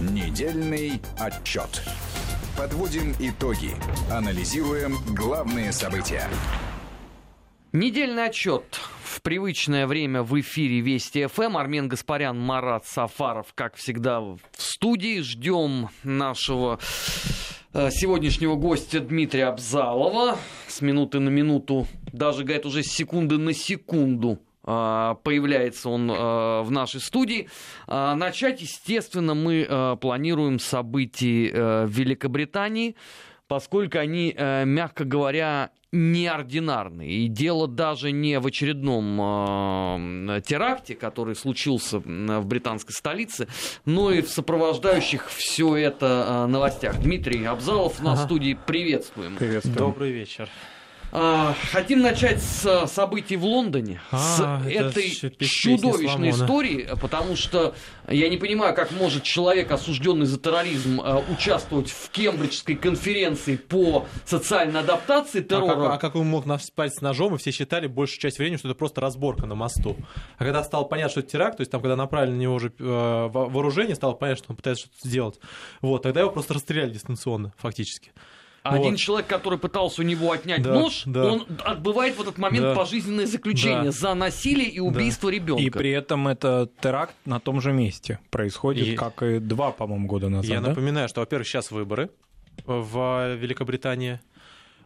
Недельный отчет. Подводим итоги. Анализируем главные события. Недельный отчет в привычное время в эфире Вести ФМ. Армен Гаспарян, Марат Сафаров, как всегда, в студии. Ждем нашего э, сегодняшнего гостя Дмитрия Абзалова. С минуты на минуту, даже, говорят, уже с секунды на секунду появляется он э, в нашей студии. Начать, естественно, мы планируем события в Великобритании, поскольку они, мягко говоря, неординарный. И дело даже не в очередном э, теракте, который случился в британской столице, но и в сопровождающих все это э, новостях. Дмитрий Абзалов на ага. студии приветствуем. Приветствуем. Добрый вечер. А, хотим начать с событий в Лондоне, а, с этой чудовищной истории, потому что я не понимаю, как может человек, осужденный за терроризм, а, участвовать в Кембриджской конференции по социальной адаптации террора. А как, а как он мог спать с ножом, и все считали большую часть времени, что это просто разборка на мосту. А когда стало понятно, что это теракт, то есть там, когда направили на него уже э, вооружение, стало понятно, что он пытается что-то сделать, вот, тогда его просто расстреляли дистанционно, фактически. А вот. один человек, который пытался у него отнять да, нож, да. он отбывает в этот момент да. пожизненное заключение да. за насилие и убийство да. ребенка. И при этом это теракт на том же месте происходит, и... как и два, по-моему, года назад. Я да? напоминаю, что, во-первых, сейчас выборы в Великобритании.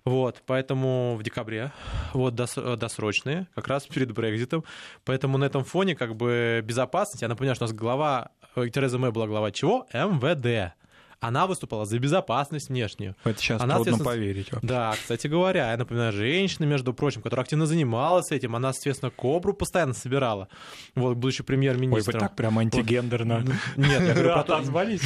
Вот, поэтому в декабре, вот, дос, досрочные, как раз перед Брекзитом. Поэтому на этом фоне, как бы, безопасность, я напоминаю, что у нас глава, э, Тереза Мэй была глава чего? МВД она выступала за безопасность внешнюю. Это сейчас она, трудно поверить вообще. Да, кстати говоря, я напоминаю, женщина, между прочим, которая активно занималась этим, она, соответственно, кобру постоянно собирала, вот, будучи премьер-министром. Ой, вы так прям антигендерно. Нет, я говорю про то,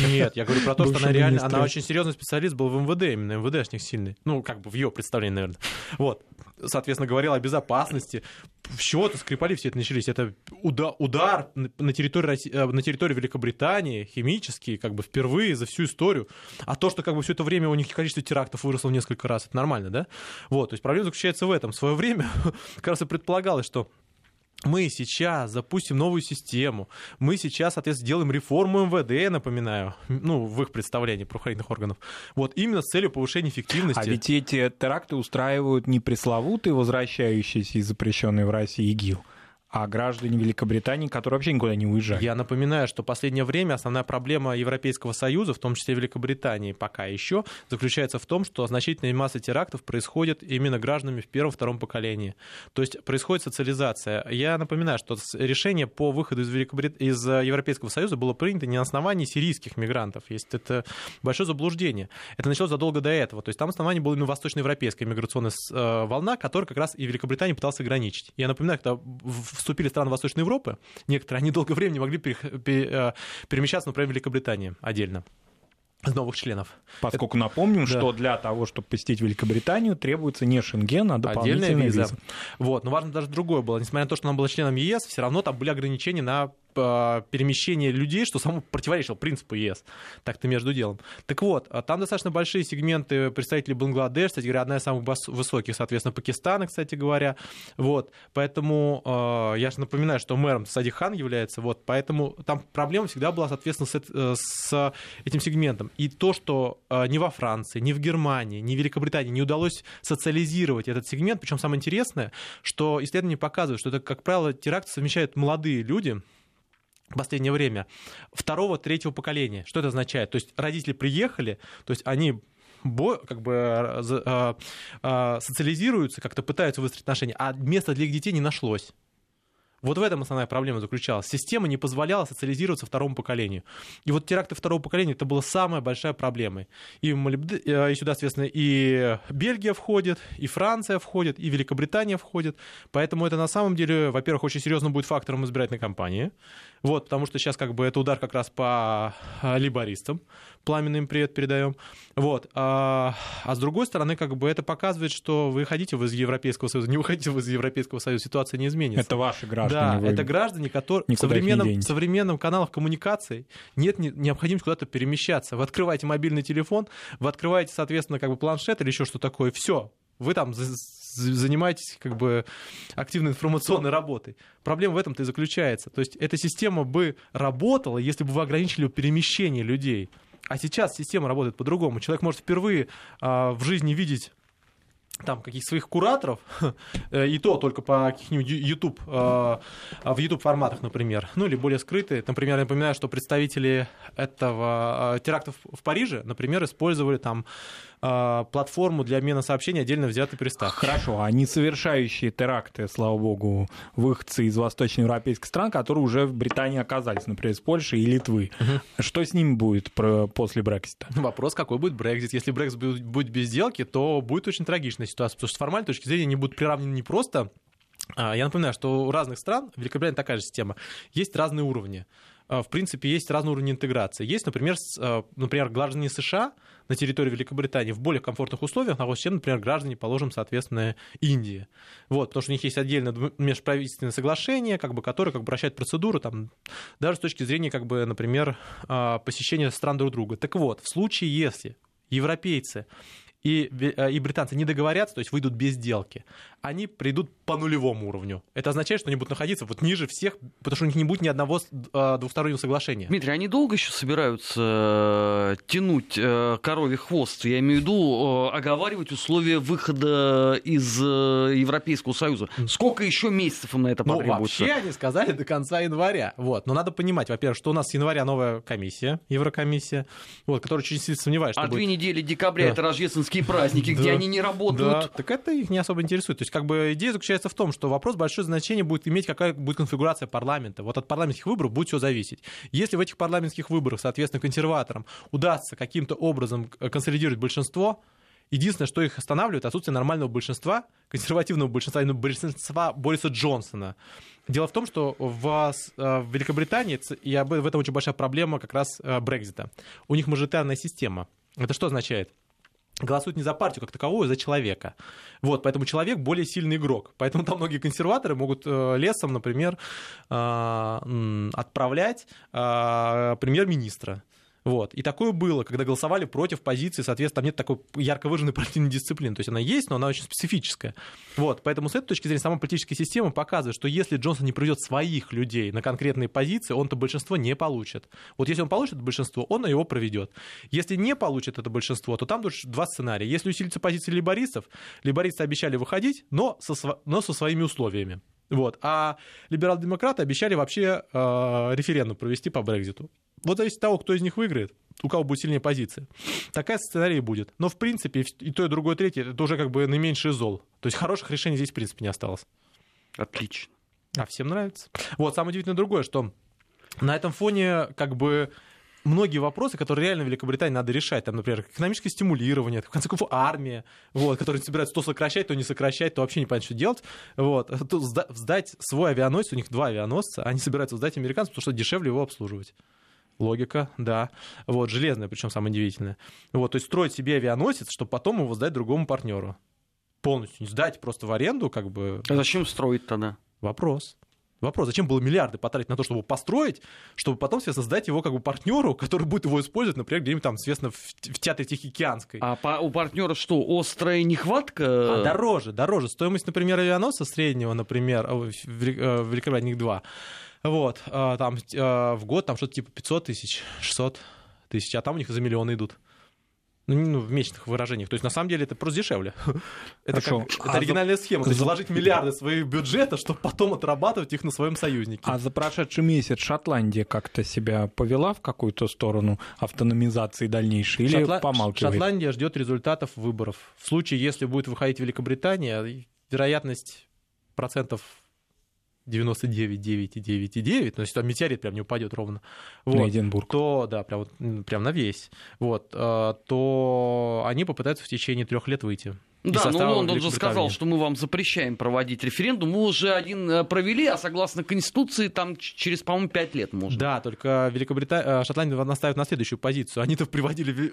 нет, я говорю про то, что она реально, она очень серьезный специалист был в МВД, именно МВДшник сильный. Ну, как бы в ее представлении, наверное. Вот соответственно, говорил о безопасности. С чего-то Скрипали все это начались. Это удар, удар на, территории, э, на территории Великобритании, химический, как бы впервые за всю историю. А то, что как бы все это время у них количество терактов выросло в несколько раз, это нормально, да? Вот, то есть проблема заключается в этом. В свое время как раз и предполагалось, что мы сейчас запустим новую систему, мы сейчас, соответственно, делаем реформу МВД, напоминаю, ну, в их представлении правоохранительных органов, вот именно с целью повышения эффективности. А ведь эти теракты устраивают не пресловутые, возвращающиеся и запрещенные в России ИГИЛ, а граждане Великобритании, которые вообще никуда не уезжают. Я напоминаю, что в последнее время основная проблема Европейского Союза, в том числе Великобритании пока еще, заключается в том, что значительная масса терактов происходит именно гражданами в первом-втором поколении. То есть происходит социализация. Я напоминаю, что решение по выходу из, Великобрит... из Европейского Союза было принято не на основании сирийских мигрантов. Есть это большое заблуждение. Это началось задолго до этого. То есть там основание было именно восточноевропейская миграционная э, волна, которая как раз и Великобритания пыталась ограничить. Я напоминаю, когда в вступили страны Восточной Европы, некоторые, они долгое время не могли э, перемещаться, например, в Великобритании отдельно из новых членов. Поскольку напомним, да. что для того, чтобы посетить Великобританию, требуется не Шенген, а дополнительная виза. виза. Вот, но важно даже другое было. Несмотря на то, что она была членом ЕС, все равно там были ограничения на перемещение людей, что само противоречило принципу ЕС. Так-то между делом. Так вот, а там достаточно большие сегменты представителей Бангладеш, кстати говоря, одна из самых высоких, соответственно, Пакистана, кстати говоря. Вот, поэтому э, я же напоминаю, что мэром Сади Хан является, вот, поэтому там проблема всегда была, соответственно, с, э, с этим сегментом. И то, что ни во Франции, ни в Германии, ни в Великобритании не удалось социализировать этот сегмент, причем самое интересное, что исследования показывают, что это, как правило, теракты совмещают молодые люди, в последнее время второго, третьего поколения. Что это означает? То есть родители приехали, то есть они как бы э, э, социализируются, как-то пытаются выстроить отношения, а места для их детей не нашлось. Вот в этом основная проблема заключалась. Система не позволяла социализироваться второму поколению. И вот теракты второго поколения это была самая большая проблема. И, э, и сюда, соответственно, и Бельгия входит, и Франция входит, и Великобритания входит. Поэтому это на самом деле, во-первых, очень серьезно будет фактором избирательной кампании. Вот, потому что сейчас как бы это удар как раз по либористам, пламенный им привет передаем. Вот. А, а с другой стороны, как бы это показывает, что вы хотите вы из Европейского Союза, не выходите вы из Европейского Союза, ситуация не изменится. Это ваши граждане. Да, это граждане, которые в современном, в современном каналах коммуникации нет необходимости куда-то перемещаться. Вы открываете мобильный телефон, вы открываете, соответственно, как бы планшет или еще что такое, все, вы там занимаетесь как бы активной информационной работой. Проблема в этом-то и заключается. То есть эта система бы работала, если бы вы ограничили перемещение людей. А сейчас система работает по-другому. Человек может впервые а, в жизни видеть там каких-то своих кураторов, э, и то только по каких-нибудь YouTube, э, а, в YouTube форматах, например, ну или более скрытые. Например, я напоминаю, что представители этого э, терактов в Париже, например, использовали там платформу для обмена сообщений отдельно взятый пристав. Хорошо, а не совершающие теракты, слава богу, выходцы из восточноевропейских стран, которые уже в Британии оказались, например, из Польши и Литвы. Что с ними будет после Брексита? Вопрос, какой будет Брекзит. Если Брекзит будет- будет без сделки, то будет очень трагичная ситуация, потому что с формальной точки зрения они будут приравнены не просто а, Я напоминаю, что у разных стран, в Великобритании такая же система, есть разные уровни. А, В принципе, есть разные уровни интеграции. Есть, например, а, например, граждане США на территории Великобритании в более комфортных условиях находятся, чем, например, граждане, положим, соответственно, Индии. Вот, потому что у них есть отдельное межправительственное соглашение, как бы, которое как бы вращает процедуру, там, даже с точки зрения, как бы, например, а, посещения стран друг друга. Так вот, в случае, если европейцы и, э, и британцы не договорятся, то есть выйдут без сделки, они придут по нулевому уровню. Это означает, что они будут находиться вот ниже всех, потому что у них не будет ни одного э, двухстороннего соглашения. Дмитрий, они долго еще собираются э, тянуть коровий хвост? Я имею в виду оговаривать условия выхода из Европейского Союза. Сколько еще месяцев им на это Ну, потребуется? вообще они сказали до конца января. Вот. Но надо понимать, во-первых, что у нас с января новая комиссия, Еврокомиссия, вот, которая очень сильно сомневается, что А будет... две недели декабря Да. это рождественские праздники, где они не Да, работают. так это их не особо интересует. То есть, как бы идея заключается в том, что вопрос большое значение будет иметь, какая будет конфигурация парламента. Вот от парламентских выборов будет все зависеть. Если в этих парламентских выборах, соответственно, консерваторам удастся каким-то образом э, консолидировать большинство, единственное, что их останавливает, отсутствие нормального большинства, консервативного большинства, именно большинства Бориса Джонсона. Дело в том, что в, э, в Великобритании, и в этом очень большая проблема как раз э, Брекзита, у них мажоритарная система. Это что означает? Голосуют не за партию как таковую, а за человека. Вот, поэтому человек более сильный игрок. Поэтому там многие консерваторы могут э, лесом, например, э, отправлять э, премьер-министра. Вот. И такое было, когда голосовали против позиции, соответственно, там нет такой ярко выраженной партийной дисциплины. То есть она есть, но она очень специфическая. Вот. Поэтому с этой точки зрения сама политическая система показывает, что если Джонсон не приведет своих людей на конкретные позиции, он-то большинство не получит. Вот если он получит большинство, он его проведет. Если не получит это большинство, то там тут два сценария. Если усилится позиция либористов, либористы обещали выходить, но со, но со своими условиями. Вот. А либерал-демократы обещали вообще э, референдум провести по Брекзиту. Вот зависит от того, кто из них выиграет, у кого будет сильнее позиция. Такая сценарий будет. Но, в принципе, и то, и другое, и третье, это уже как бы наименьший зол. То есть хороших решений здесь, в принципе, не осталось. Отлично. А всем нравится. Вот, самое удивительное другое, что на этом фоне как бы многие вопросы, которые реально в Великобритании надо решать, там, например, экономическое стимулирование, в конце концов, армия, вот, которые собираются то сокращать, то не сокращать, то вообще не понятно, что делать, вот, то сда- сдать свой авианосец, у них два авианосца, они собираются сдать американцам, потому что дешевле его обслуживать. Логика, да. Вот, железная, причем самое удивительное. Вот, то есть строить себе авианосец, чтобы потом его сдать другому партнеру. Полностью. Не сдать просто в аренду, как бы, А зачем строить тогда? Вопрос. Вопрос, зачем было миллиарды потратить на то, чтобы построить, чтобы потом, соответственно, сдать его как бы партнеру, который будет его использовать, например, где-нибудь там, соответственно, в, в театре Тихоокеанской. А по- у партнера что, острая нехватка? А дороже, дороже. Стоимость, например, авианосца среднего, например, в Вели- э, в Великобритании их два. Вот, а, там э, в год там что-то типа 500 тысяч, 600 тысяч, а там у них за миллионы идут. Ну, ну, в месячных выражениях. То есть, на самом деле, это просто дешевле. Это, как- А это оригинальная схема. То есть, за- вложить миллиарды своих бюджета, чтобы потом отрабатывать их на своем союзнике. А за прошедший месяц Шотландия как-то себя повела в какую-то сторону автономизации дальнейшей или Шотла- помалкивает? Шотландия ждет результатов выборов. В случае, если будет выходить Великобритания, вероятность процентов 99,9,9,9, то есть там метеорит прям не упадет ровно. На Вот. Эдинбург. То, да, прям, прям на весь. Вот, э, то они попытаются в течение трех лет выйти. Да, но состава Лондон же сказал, что мы вам запрещаем проводить референдум. Мы уже один э, провели, а согласно Конституции там через, по-моему, пять лет можно. Да, только Великобритания, Шотландия настаивает на следующую позицию. Они-то приводили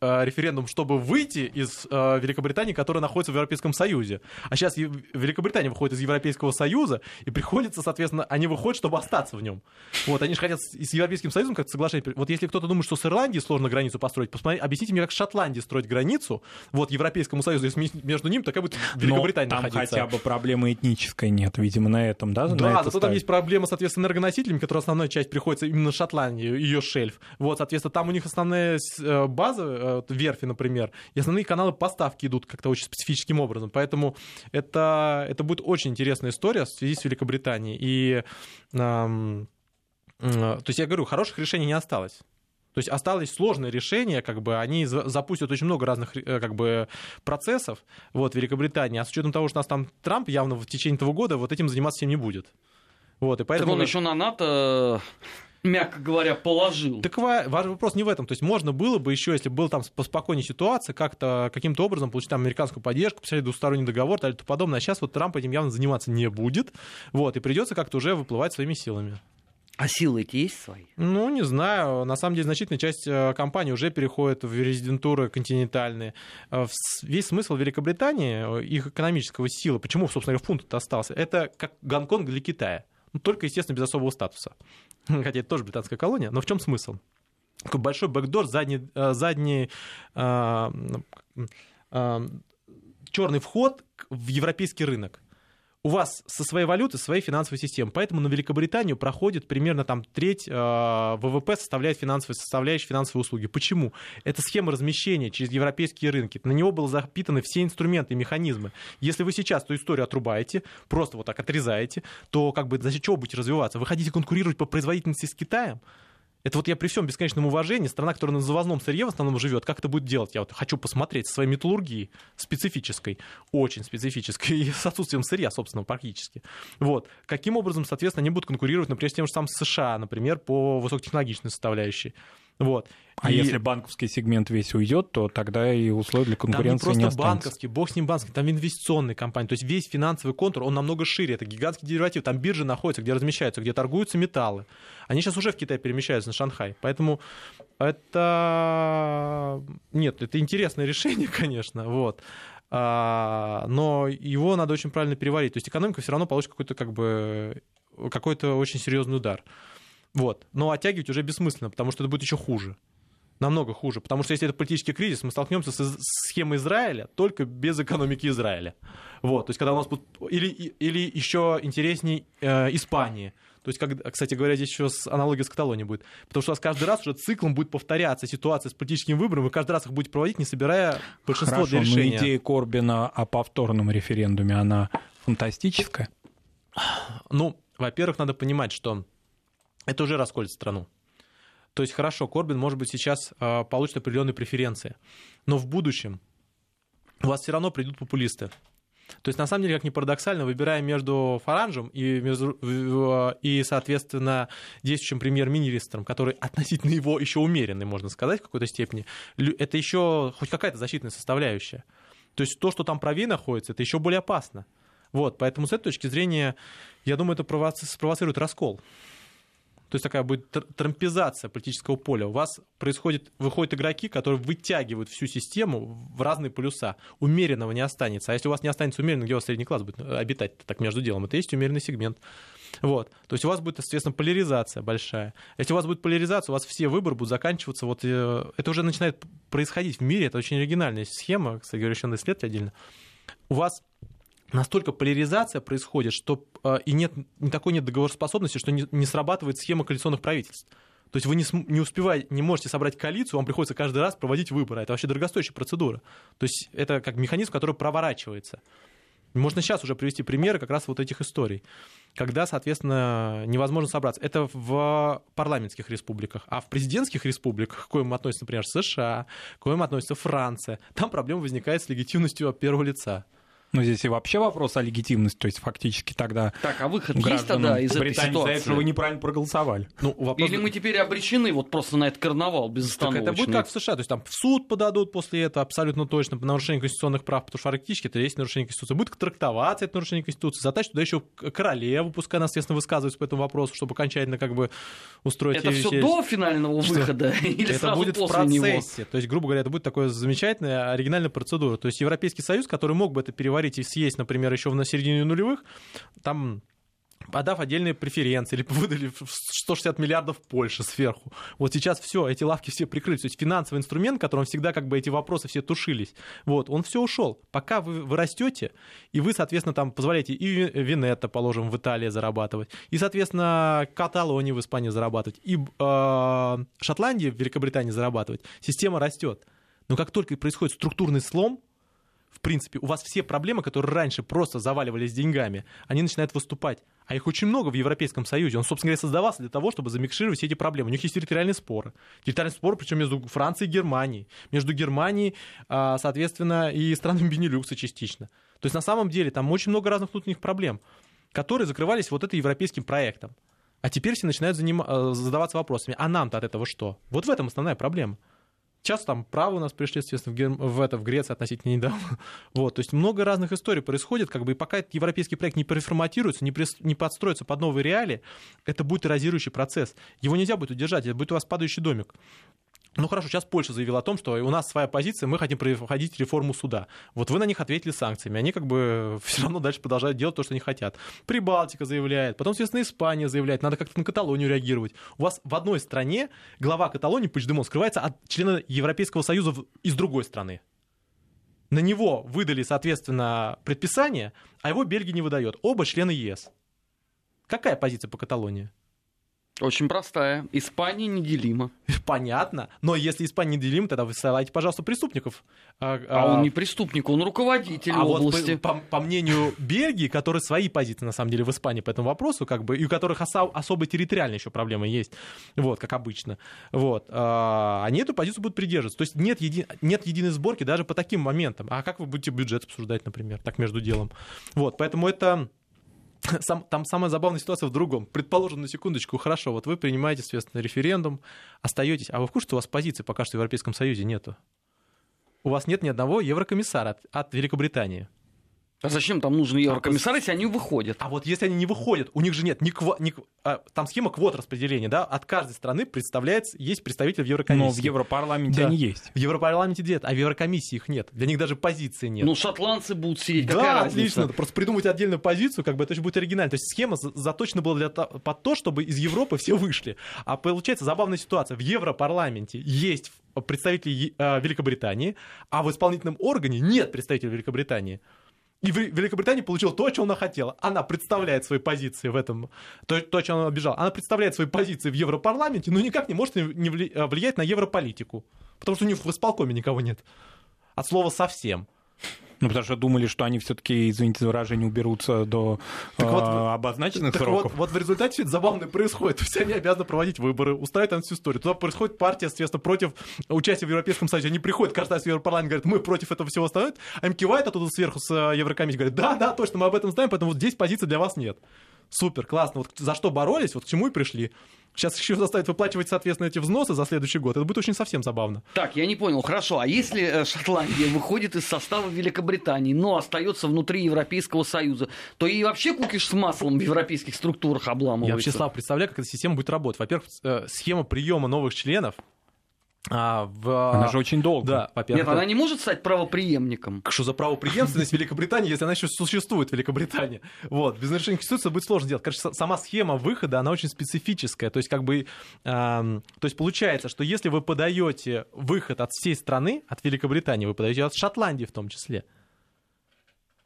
э, референдум, чтобы выйти из э, Великобритании, которая находится в Европейском Союзе. А сейчас Великобритания выходит из Европейского Союза, и приходится, соответственно, они выходят, чтобы остаться в нем. Вот, они же хотят с Европейским Союзом как-то соглашение. Вот если кто-то думает, что с Ирландией сложно границу построить, посмотри, объясните мне, как с Шотландией строить границу, вот, Европейскому Союзу, они, между ним такая будет Но Великобритания там находиться. хотя бы проблемы этнической нет, видимо, на этом, да? Да, зато там ставят. есть проблема, соответственно, с энергоносителями, которые основная часть приходится именно на Шотландию, ее шельф. Вот, соответственно, там у них основная э, база, э, верфи, например, и основные каналы поставки идут как-то очень специфическим образом. Поэтому это, это будет очень интересная история в связи с Великобританией. И, ам, м, то есть я говорю, хороших решений не осталось. То есть осталось сложное решение, как бы они за- запустят очень много разных э, как бы процессов вот, в Великобритании, а с учетом того, что у нас там Трамп явно в течение этого года вот этим заниматься всем не будет. Вот, и Так поэтому... он еще на НАТО, мягко говоря, положил. Так ва- важный вопрос не в этом. То есть можно было бы еще, если была там поспокойнее ситуация, как-то каким-то образом получить там американскую поддержку, посмотреть двусторонний договор и тому подобное. А сейчас вот Трамп этим явно заниматься не будет. Вот, и придется как-то уже выплывать своими силами. А силы эти есть свои? Ну, не знаю. На самом деле, значительная часть э, компаний уже переходит в резидентуры континентальные. Э, Весь смысл Великобритании, э, их экономического силы, почему, собственно говоря, фунт остался, это как Гонконг для Китая. Ну, только, естественно, без особого статуса. Хотя это тоже британская колония. Но в чем смысл? Такой большой бэкдор, задний, задний черный вход в европейский рынок у вас со своей валюты своей финансовой системы. Поэтому на Великобританию проходит примерно там треть э, ВВП составляет финансовые составляющие финансовые услуги. Почему? Это схема размещения через европейские рынки. На него были запитаны все инструменты и механизмы. Если вы сейчас эту историю отрубаете, просто вот так отрезаете, то как бы за чего будете развиваться? Вы хотите конкурировать по производительности с Китаем? Это вот я при всем бесконечном уважении, страна, которая на завозном сырье в основном живет, как это будет делать? Я вот хочу посмотреть своей металлургией специфической, очень специфической, и с отсутствием сырья, собственно, практически. Вот. Каким образом, соответственно, они будут конкурировать, например, с тем же самым США, например, по высокотехнологичной составляющей. Вот. А И- если банковский сегмент весь уйдет, то тогда и условия для там не конкуренции просто не останется. банковский, бог с ним банковский, там инвестиционные компании. То есть весь финансовый контур, он намного шире. Это гигантский дериватив, там биржи находятся, где размещаются, где торгуются металлы. Они сейчас уже в Китай перемещаются на Шанхай. Поэтому это... Нет, это интересное решение, конечно, вот. А, но его надо очень правильно переварить. То есть экономика все равно получит какой-то как бы какой-то очень серьезный удар. Вот. Но оттягивать уже бессмысленно, потому что это будет еще хуже. Намного хуже. Потому что если это политический кризис, мы столкнемся с, схемой Израиля только без экономики Израиля. Вот. То есть, когда у нас будет... Или, или еще интересней э, Испании. То есть, как, кстати говоря, здесь еще с аналогия с Каталонией будет. Потому что у вас каждый раз уже циклом будет повторяться ситуация с политическим выбором, вы каждый раз их будете проводить, не собирая большинство Хорошо, для но решения. идея Корбина о повторном референдуме, она фантастическая. Ну, во-первых, надо понимать, что это уже расколет страну. То есть, хорошо, Корбин, может быть, сейчас э, получит определенные преференции, но в будущем у вас все равно придут популисты. То есть, на самом деле, как ни парадоксально, выбирая между Фаранжем и, в- и соответственно, действующим премьер-министром, который относительно его еще умеренный, можно сказать, в какой-то степени, это еще хоть какая-то защитная составляющая. То есть, то, что там правее находится, это еще более опасно. Вот, поэтому с этой точки зрения, я думаю, это провоци- спровоцирует раскол. То есть такая будет тр- трампизация политического поля. У вас происходит, выходят игроки, которые вытягивают всю систему в разные полюса. Умеренного не останется. А если у вас не останется умеренного, где у вас средний класс будет э, обитать так между делом? Это есть умеренный сегмент. Вот. То есть у вас будет, соответственно, поляризация большая. Если у вас будет поляризация, у вас все выборы будут заканчиваться. Вот, э, это уже начинает происходить в мире. Это очень оригинальная схема. Кстати говоря, еще надо исследовать отдельно. У вас настолько поляризация происходит, что э, и нет не такой нет договороспособности, что не, не срабатывает схема коалиционных правительств. То есть вы не, не успеваете, не можете собрать коалицию, вам приходится каждый раз проводить выборы. Это вообще дорогостоящая процедура. То есть это как механизм, который проворачивается. Можно сейчас уже привести примеры как раз вот этих историй, когда, соответственно, невозможно собраться. Это в парламентских республиках, а в президентских республиках, к коим относятся, например, США, к коим относится Франция, там проблема возникает с легитимностью первого лица. Но здесь и вообще вопрос о легитимности, то есть фактически тогда Так, а выход есть тогда из этой за это, ситуации? что вы неправильно проголосовали. Ну, вопрос... Или мы теперь обречены вот просто на этот карнавал Так безостановочный? это будет как в США, то есть там в суд подадут после этого абсолютно точно по нарушению конституционных прав, потому что фактически это есть нарушение Конституции. Будет трактоваться это нарушение Конституции, затащить туда еще королеву, пускай она, естественно, высказывается по этому вопросу, чтобы окончательно как бы устроить... Это все до финального Что? выхода или это сразу будет в после него? процессе. То есть, грубо говоря, это будет такая замечательная оригинальная процедура. То есть Европейский Союз, который мог бы это переварить и съесть, например, еще на середине нулевых, там подав отдельные преференции, или выдали 160 миллиардов Польше сверху. Вот сейчас все, эти лавки все прикрылись. То есть финансовый инструмент, которым всегда как бы эти вопросы все тушились, вот, он все ушел. Пока вы, вы растете, и вы, соответственно, там позволяете и Венетто, положим, в Италии зарабатывать, и, соответственно, Каталонии в Испании зарабатывать, и э, Шотландии в Великобритании зарабатывать, система растет. Но как только происходит структурный слом, в принципе, у вас все проблемы, которые раньше просто заваливались деньгами, они начинают выступать. А их очень много в Европейском Союзе. Он, собственно говоря, создавался для того, чтобы замикшировать все эти проблемы. У них есть территориальные споры. Территориальные споры, причем между Францией и Германией. Между Германией, а, соответственно, и странами Бенилюкса частично. То есть, на самом деле, там очень много разных внутренних проблем, которые закрывались вот этим европейским проектом. А теперь все начинают заним... Э, задаваться вопросами, а нам-то от этого что? Вот в этом основная проблема. Сейчас там право у нас пришли, естественно, в, Гер... в, это, в Греции относительно недавно. Вот, то есть много разных историй происходит, как бы, и пока этот европейский проект не переформатируется, не, при... не подстроится под новые реалии, это будет эрозирующий процесс. Его нельзя будет удержать, это будет у вас падающий домик. Ну хорошо, сейчас Польша заявила о том, что у нас своя позиция, мы хотим проходить реформу суда. Вот вы на них ответили санкциями, они как бы все равно дальше продолжают делать то, что они хотят. Прибалтика заявляет, потом, естественно, Испания заявляет, надо как-то на Каталонию реагировать. У вас в одной стране глава Каталонии, Пучдемон, скрывается от члена Европейского Союза из другой страны. На него выдали, соответственно, предписание, а его Бельгия не выдает. Оба члены ЕС. Какая позиция по Каталонии? Очень простая. Испания неделима. Понятно. Но если Испания неделима, тогда высылайте, пожалуйста, преступников. А, а он не преступник, он руководитель а области. Вот по, по, по мнению Бельгии, которые свои позиции, на самом деле, в Испании по этому вопросу, как бы, и у которых осо- особо территориальные еще проблемы есть, вот, как обычно, вот, а, они эту позицию будут придерживаться. То есть нет, еди- нет единой сборки даже по таким моментам. А как вы будете бюджет обсуждать, например, так между делом? Вот, поэтому это сам, там самая забавная ситуация в другом. Предположим, на секундочку, хорошо, вот вы принимаете, соответственно, референдум, остаетесь, а вы в курсе, что у вас позиции пока что в Европейском Союзе нету? У вас нет ни одного еврокомиссара от, от Великобритании. А зачем там нужны еврокомиссары, если они выходят? А вот если они не выходят, у них же нет ни, кво, ни а, там схема квот распределения, да, от каждой страны представляется, есть представитель в Еврокомиссии. Но в Европарламенте да. они есть. В Европарламенте нет, а в Еврокомиссии их нет. Для них даже позиции нет. Ну, шотландцы будут сидеть, да, какая отлично. разница? Просто придумать отдельную позицию, как бы это же будет оригинально. То есть схема заточена была для, под то, чтобы из Европы все вышли. А получается забавная ситуация. В Европарламенте есть представители э, Великобритании, а в исполнительном органе нет представителей Великобритании. И Великобритания получила то, что она хотела. Она представляет свои позиции в этом, то, то, о чем она обижала. Она представляет свои позиции в Европарламенте, но никак не может не влиять на европолитику. Потому что у них в исполкоме никого нет. От слова совсем. Ну, потому что думали, что они все-таки, извините за выражение, уберутся до так вот, э, обозначенных так сроков. Вот, вот в результате все это забавно происходит. Есть они обязаны проводить выборы, устраивать там всю историю. Туда происходит партия, соответственно, против участия в Европейском Союзе. Они приходят раз в Европарламент, говорят, мы против этого всего становимся, а им кивают оттуда сверху с э, Еврокомиссией, говорят, да, да, точно, мы об этом знаем, поэтому вот здесь позиции для вас нет. Супер, классно. Вот за что боролись, вот к чему и пришли. Сейчас еще заставят выплачивать, соответственно, эти взносы за следующий год. Это будет очень совсем забавно. Так, я не понял. Хорошо, а если э, Шотландия выходит из состава Великобритании, но остается внутри Европейского Союза, то и вообще кукиш с маслом в европейских структурах обламывается? Я вообще, Слав, представляю, как эта система будет работать. Во-первых, э, схема приема новых членов а, в... Она же очень долго. Да, во-первых. Нет, она не может стать правоприемником. Что за правоприемственность Великобритании, если она еще существует, Великобритания? Вот, без нарушения Конституции будет сложно делать. Конечно, сама схема выхода, она очень специфическая. То есть, как бы, э, то есть получается, что если вы подаете выход от всей страны, от Великобритании, вы подаете от Шотландии в том числе,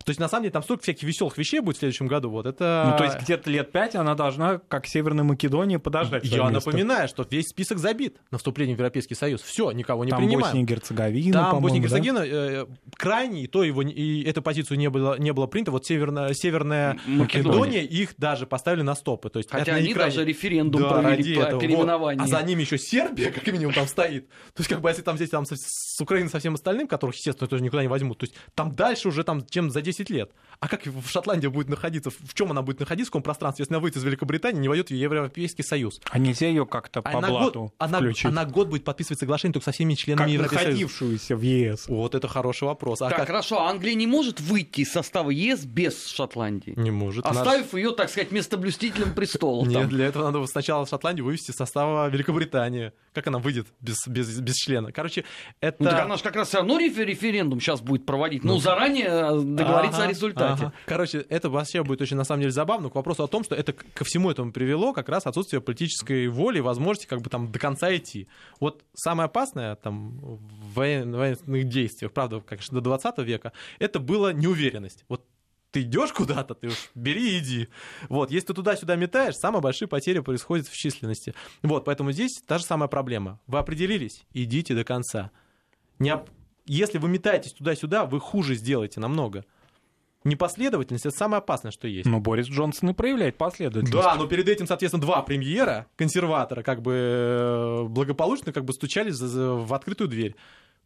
то есть, на самом деле, там столько всяких веселых вещей будет в следующем году. Вот это... Ну, то есть, где-то лет пять она должна, как Северная Македония, подождать. Я напоминаю, что весь список забит на вступление в Европейский Союз. Все, никого не там принимаем. Босния и Герцеговина, Там Босния и Герцеговина да? э, крайне, и то его, и эту позицию не было, не было принято. Вот Северная, Северная Македония. Македония, их даже поставили на стопы. То есть, Хотя они крайне... даже референдум да, провели по этого. переименованию. Вот. А за ними еще Сербия, как минимум, там стоит. То есть, как бы, если там здесь там, с Украиной со всем остальным, которых, естественно, тоже никуда не возьмут, то есть, там дальше уже, там, чем за 10 лет. А как в Шотландии будет находиться, в чем она будет находиться, в каком пространстве, если она выйдет из Великобритании, не войдет в Европейский Союз. А нельзя ее как-то по она блату год, она, она год будет подписывать соглашение только со всеми членами как Европейского находившуюся в ЕС. Вот это хороший вопрос. А так, как... хорошо, а Англия не может выйти из состава ЕС без Шотландии? Не может. Оставив она... ее, так сказать, местоблюстителем престола. Нет, для этого надо сначала Шотландию вывести из состава Великобритании. Как она выйдет без, без, без члена? Короче, это... Ну, так она же как раз все равно референдум сейчас будет проводить. Ну, ну заранее договориться говорится о результате. ага. Короче, это вообще будет очень, на самом деле, забавно. К вопросу о том, что это ко всему этому привело как раз отсутствие политической воли возможности как бы там до конца идти. Вот самое опасное там в воен- военных действиях, правда, конечно, до 20 века, это была неуверенность. Вот ты идешь куда-то, ты уж бери и иди. Вот, если ты туда-сюда метаешь, самые большие потери происходят в численности. Вот, поэтому здесь та же самая проблема. Вы определились, идите до конца. Не оп- Если вы метаетесь туда-сюда, вы хуже сделаете намного. Непоследовательность это самое опасное, что есть. Но Борис Джонсон и проявляет последовательность. Да, но перед этим, соответственно, два премьера, консерватора, как бы э, благополучно как бы стучались в открытую дверь.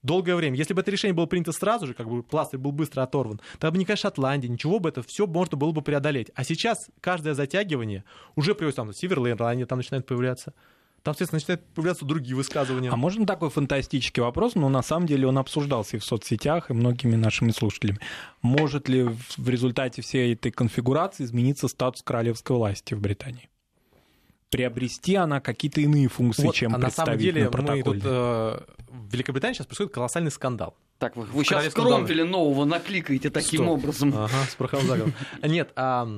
Долгое время. Если бы это решение было принято сразу же, как бы пластырь был быстро оторван, тогда бы никакая Шотландия, ничего бы это все можно было бы преодолеть. А сейчас каждое затягивание уже приводит там Северная Ирландия, там начинает появляться. Там, соответственно, начинают появляться другие высказывания. А можно такой фантастический вопрос, но на самом деле он обсуждался и в соцсетях, и многими нашими слушателями. Может ли в результате всей этой конфигурации измениться статус королевской власти в Британии? Приобрести она какие-то иные функции, Вот, чем а на самом деле мы тут, э, в Великобритании сейчас происходит колоссальный скандал. Так, вы, вы сейчас Кромвеля нового накликаете таким Стоп. образом. Ага, с. Нет, а,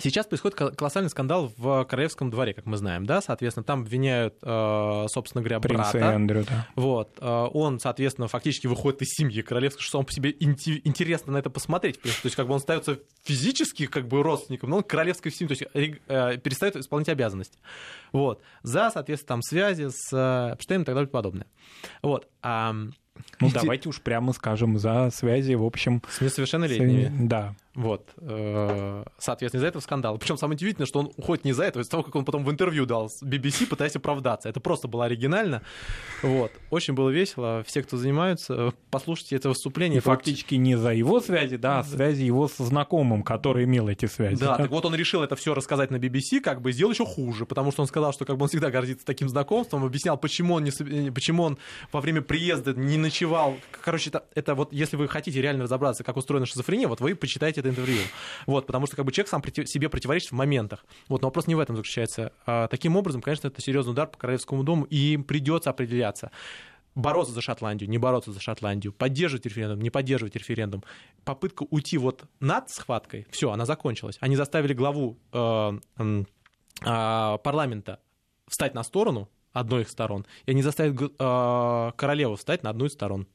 сейчас происходит ко- колоссальный скандал в Королевском дворе, как мы знаем, да, соответственно, там обвиняют, э, собственно говоря, Принца брата. Эндрю, да. Вот, э, он, соответственно, фактически выходит из семьи королевской, что сам по себе интересно на это посмотреть, то есть как бы он остается физически как бы родственником, но он королевской семьи, то есть э, перестает исполнять обязанности. Вот, за, соответственно, там связи с Эпштейном и так далее и подобное. Вот, Ну, давайте уж прямо скажем, за связи, в общем... с несовершеннолетними. Да. Вот, э, соответственно, из-за этого скандал. Причем самое удивительное, что он уходит не из-за этого, из-за того, как он потом в интервью дал с BBC, пытаясь оправдаться. Это просто было оригинально. Вот, очень было весело. Все, кто занимаются, послушайте это выступление. И фактически не за его связи, да, а связи его со знакомым, который имел эти связи. Да, так вот он решил это все рассказать на BBC, как бы сделал еще хуже, потому что он сказал, что как бы он всегда гордится таким знакомством, объяснял, почему он, не, э, почему он во время приезда не ночевал. Короче, это, это вот, если вы хотите реально разобраться, как устроена шизофрения, вот вы почитайте это интервью. Вот, потому что как бы человек сам проти- себе противоречит в моментах. Вот, но вопрос не в этом заключается. А, таким образом, конечно, это серьезный удар по Королевскому дому, и им придется определяться бороться за Шотландию, не бороться за Шотландию, поддерживать референдум, не поддерживать референдум. Попытка уйти вот над схваткой, все, она закончилась. Они заставили главу э, а, парламента встать на сторону одной из сторон, и они заставят э, королеву встать на одну из сторон.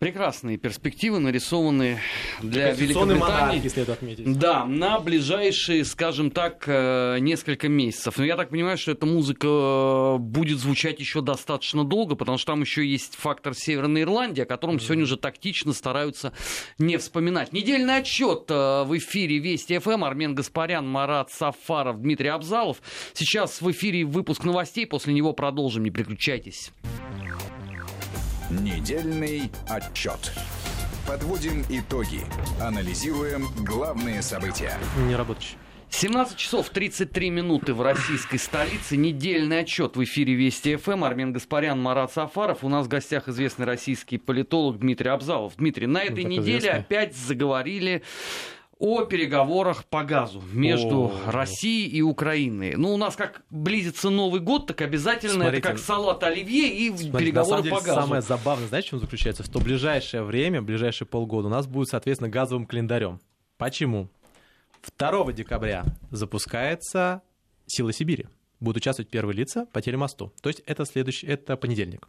Прекрасные перспективы нарисованы для Конституционный монарх, Великобритании. если это отметить. Да, на ближайшие, скажем так, э, несколько месяцев. Но я так понимаю, что эта музыка э, будет звучать еще достаточно долго, потому что там еще есть фактор Северной Ирландии, о котором сегодня уже тактично стараются не вспоминать. Недельный отчет э, в эфире Вести ФМ. Армен Гаспарян, Марат Сафаров, Дмитрий Абзалов. Сейчас в эфире выпуск новостей, после него продолжим. Не переключайтесь. Недельный отчет. Подводим итоги. Анализируем главные события. Не работающий. 17 часов 33 минуты в российской столице. Недельный отчет в эфире Вести ФМ. Армен Гаспарян, Марат Сафаров. У нас в гостях известный российский политолог Дмитрий Абзалов. Дмитрий, на этой так неделе известный. опять заговорили о переговорах по газу между О. Россией и Украиной. Ну, у нас как близится Новый год, так обязательно Смотрите. это как салат оливье и Смотрите, на переговоры самом деле, по газу. самое забавное, знаете, в чем заключается? Что в ближайшее время, в ближайшие полгода у нас будет, соответственно, газовым календарем. Почему? 2 декабря запускается «Сила Сибири». Будут участвовать первые лица по телемосту. То есть это, следующий, это понедельник.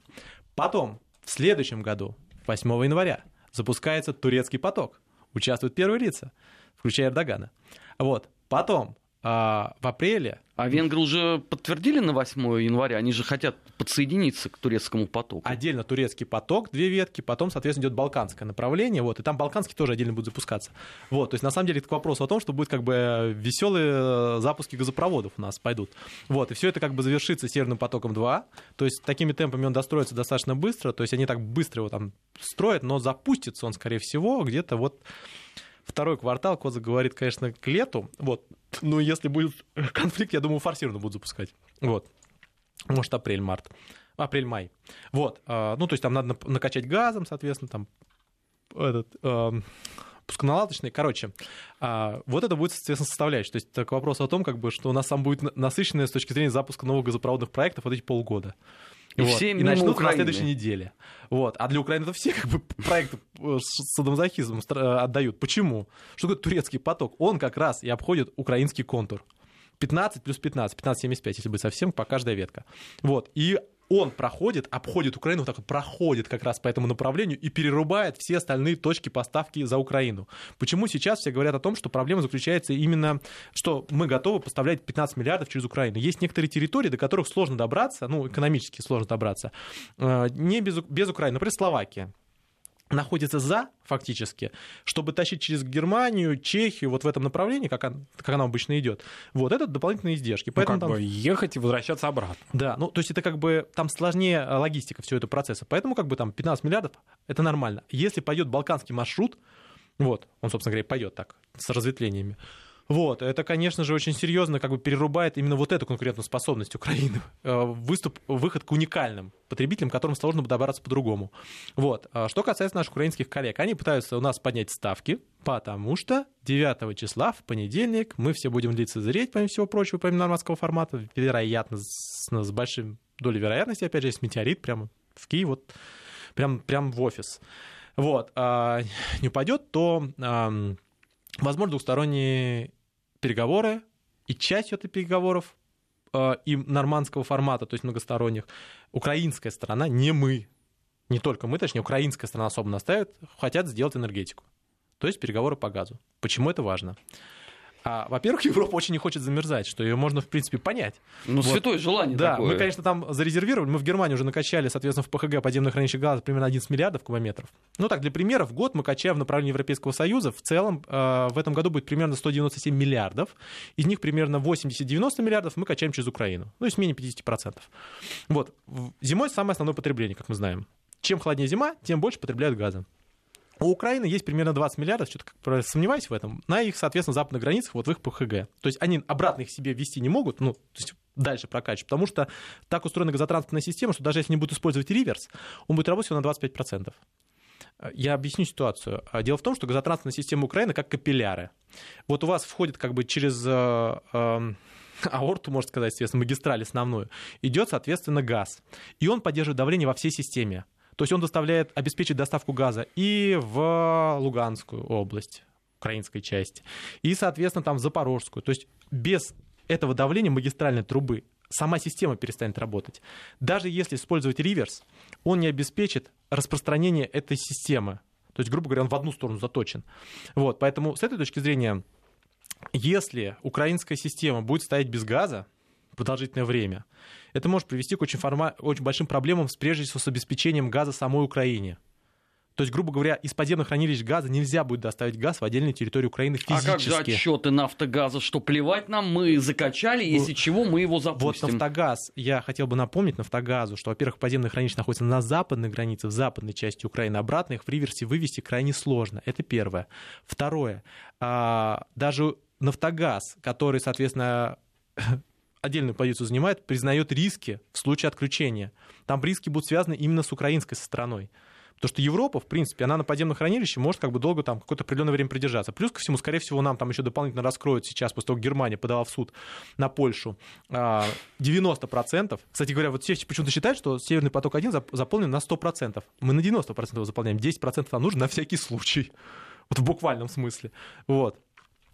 Потом, в следующем году, 8 января, запускается «Турецкий поток». Участвуют первые лица, включая Эрдогана. Вот. Потом, а, в апреле А венгры уже подтвердили на 8 января? Они же хотят подсоединиться к турецкому потоку. Отдельно турецкий поток, две ветки, потом, соответственно, идет балканское направление, вот, и там балканский тоже отдельно будет запускаться. Вот, то есть, на самом деле, это к вопросу о том, что будет как бы веселые запуски газопроводов у нас пойдут. Вот, и все это как бы завершится Северным потоком 2, то есть, такими темпами он достроится достаточно быстро, то есть, они так быстро его там строят, но запустится он, скорее всего, где-то вот второй квартал, Коза говорит, конечно, к лету, вот, но если будет конфликт, я думаю, форсированно будут запускать, вот. Может, апрель-март. Апрель-май. Вот. а, Ну, то есть там надо накачать газом, соответственно, там этот эм, пусконаладочный. Короче, а, вот это будет, соответственно, составляющая. То есть к вопросу о том, как бы, что у нас там будет на- насыщенное с точки зрения запуска новых газопроводных проектов вот эти полгода. И Вот. все и начнут на Украины. следующей неделе. Вот. А для Украины это все как бы проекты э, с садомазохизмом стра- отдают. Почему? Что такое турецкий поток? Он как раз и обходит украинский контур. 15 плюс 15, 15,75, если быть совсем, по каждая ветка. Вот. И он проходит, обходит Украину, вот так вот проходит как раз по этому направлению и перерубает все остальные точки поставки за Украину. Почему сейчас все говорят о том, что проблема заключается именно, что мы готовы поставлять 15 миллиардов через Украину. Есть некоторые территории, до которых сложно добраться, ну, экономически сложно добраться, э, не без, без Украины. Например, Словакия находится за, фактически, чтобы тащить через Германию, Чехию, вот в этом направлении, как, он- как оно обычно идет. Вот это дополнительные издержки. Ну, Поэтому как там- бы ехать и возвращаться обратно. да, ну то есть это как бы там сложнее э, логистика всего этого процесса. Поэтому как бы там 15 миллиардов это нормально. Если пойдет балканский маршрут, вот, он, собственно говоря, пойдет так, с разветвлениями. Вот, это, конечно же, очень серьезно как бы перерубает именно вот эту конкурентную способность Украины. Э, Выступ, выход к уникальным потребителям, которым сложно добраться по-другому. Вот. А Что касается наших украинских коллег, они пытаются у нас поднять ставки, потому что 9 числа, в понедельник, мы все будем лицезреть, помимо всего прочего, помимо нормандского формата, вероятно, с, с большой долей вероятности, опять же, есть метеорит прямо в Киев, вот, прям, прям в офис. Вот. а, не упадет, то, возможно, двухсторонние переговоры, и частью этой переговоров э, и нормандского формата, то есть многосторонних, украинская сторона, не мы, не только мы, точнее, украинская сторона особо настаивает, хотят сделать энергетику. То есть переговоры по газу. Почему это важно? А, во-первых, Европа очень не хочет замерзать, что ее можно, в принципе, понять. Ну, Вот. святое желание Да, такое. мы, конечно, там зарезервировали. Мы в Германии уже накачали, соответственно, в ПХГ подземных хранилищ газа примерно 11 миллиардов кубометров. Ну так, для примера, в год мы качаем в направлении Европейского Союза. В целом э, в этом году будет примерно 197 миллиардов. Из них примерно 80-90 миллиардов мы качаем через Украину. Ну, то есть менее 50%. Вот. Зимой самое основное потребление, как мы знаем. Чем холоднее зима, тем больше потребляют газа. У Украины есть примерно 20 миллиардов, что-то сомневаюсь в этом, на их, соответственно, западных границах, вот в их ПХГ. То есть они обратно их себе ввести не могут, ну, то есть дальше прокачивать, потому что так устроена газотранспортная система, что даже если они будут использовать реверс, он будет работать на 25%. Я объясню ситуацию. А Дело в том, что газотранспортная система Украины как капилляры. Вот у вас входит как бы через э, э, аорту, можно сказать, соответственно, магистраль основную, идет, соответственно, газ. И он поддерживает давление во всей системе. То есть он доставляет, обеспечивает доставку газа и в Луганскую область, украинской части, и, соответственно, там в Запорожскую. То есть без этого давления магистральной трубы сама система перестанет работать. Даже если использовать реверс, он не обеспечит распространение этой системы. То есть, грубо говоря, он в одну сторону заточен. Вот, поэтому с этой точки зрения, если украинская система будет стоять без газа продолжительное время, это может привести к очень, форма... очень большим проблемам, с- прежде всего, с обеспечением газа самой Украине. То есть, грубо говоря, из подземных хранилищ газа нельзя будет доставить газ в отдельную территорию Украины А физически. как же отчеты нафтогаза, что плевать нам, мы закачали, если чего, мы его Вот запустим. Нафтогаз, я хотел бы напомнить Нафтогазу, что, во-первых, подземные хранилища находятся на западной границе, в западной части Украины. Обратно их в реверсе вывести крайне сложно. Это первое. Второе. а, Даже Нафтогаз, который, соответственно, отдельную позицию занимает, признает риски в случае отключения. Там риски будут связаны именно с украинской стороной. Потому что Европа, в принципе, она на подземном хранилище может как бы долго там какое-то определенное время придержаться. Плюс ко всему, скорее всего, нам там еще дополнительно раскроют сейчас, после того, как Германия подала в суд на Польшу, а, 90%. Кстати говоря, вот все почему-то считают, что Северный поток-1 зап- заполнен на 100%. Мы на 90% его заполняем, 10% нам нужно на всякий случай. Вот в буквальном смысле. Вот.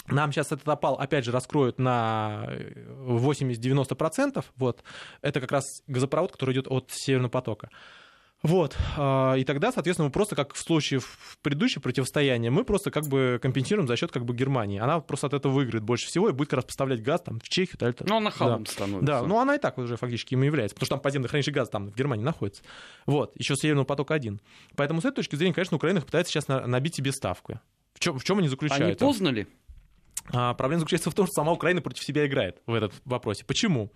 Нам сейчас этот опал, опять же, раскроют на 80-90%. Вот. Это как раз газопровод, который идет от Северного потока. Вот. а, И тогда, соответственно, мы просто, как в случае в предыдущем противостоянии, мы просто как бы компенсируем за счет как бы Германии. Она просто от этого выиграет больше всего и будет как раз поставлять газ там, в Чехию. далее. Ну, она халом Да. становится. Да, ну она и так уже фактически им является, потому что там подземное хранилище газа там в Германии находится. Вот, еще Северного потока один. Поэтому с этой точки зрения, конечно, Украина пытается сейчас на- набить себе ставку. В чем, в чем они заключаются? поздно ли? А, проблема заключается в том, что сама Украина против себя играет в этот вопросе. Почему?